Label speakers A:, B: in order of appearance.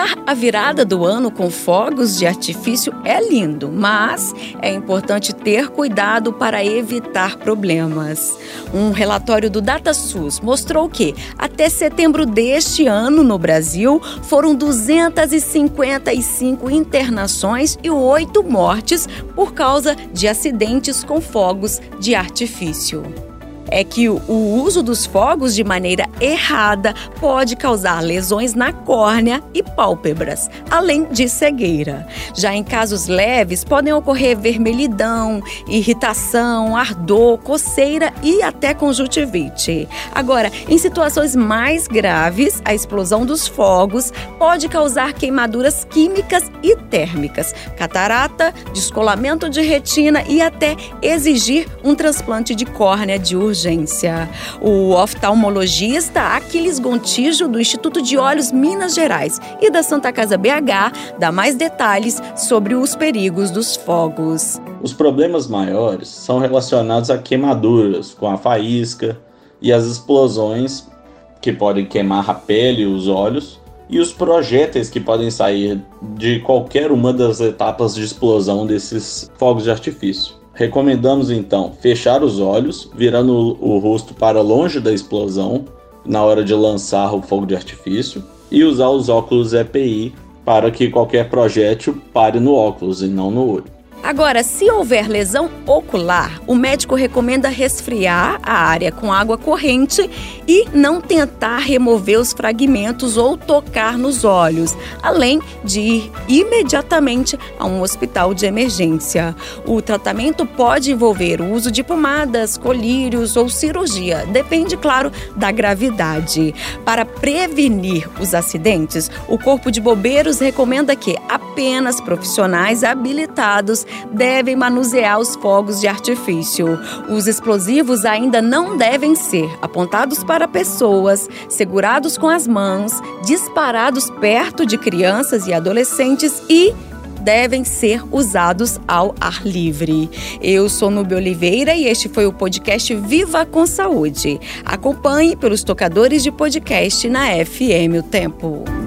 A: Comemorar a virada do ano com fogos de artifício é lindo, mas é importante ter cuidado para evitar problemas. Um relatório do DataSUS mostrou que, até setembro deste ano no Brasil, foram 255 internações e 8 mortes por causa de acidentes com fogos de artifício é que o uso dos fogos de maneira errada pode causar lesões na córnea e pálpebras, além de cegueira. Já em casos leves, podem ocorrer vermelhidão, irritação, ardor, coceira e até conjuntivite. Agora, em situações mais graves, a explosão dos fogos pode causar queimaduras químicas e térmicas, catarata, descolamento de retina e até exigir um transplante de córnea de urgência O oftalmologista Aquiles Gontijo, do Instituto de Olhos Minas Gerais e da Santa Casa BH, dá mais detalhes sobre os perigos dos fogos.
B: Os problemas maiores são relacionados a queimaduras com a faísca e as explosões que podem queimar a pele e os olhos, e os projéteis que podem sair de qualquer uma das etapas de explosão desses fogos de artifício. Recomendamos então fechar os olhos, virando o rosto para longe da explosão na hora de lançar o fogo de artifício e usar os óculos EPI para que qualquer projétil pare no óculos e não no olho.
A: Agora, se houver lesão ocular, o médico recomenda resfriar a área com água corrente e não tentar remover os fragmentos ou tocar nos olhos, além de ir imediatamente a um hospital de emergência. O tratamento pode envolver o uso de pomadas, colírios ou cirurgia, depende, claro, da gravidade. Para prevenir os acidentes, o Corpo de Bombeiros recomenda que apenas profissionais habilitados devem manusear os fogos de artifício. Os explosivos ainda não devem ser apontados para pessoas, segurados com as mãos, disparados perto de crianças e adolescentes e devem ser usados ao ar livre. Eu sou Nubia Oliveira e este foi o podcast Viva com Saúde. Acompanhe pelos tocadores de podcast na FM O Tempo.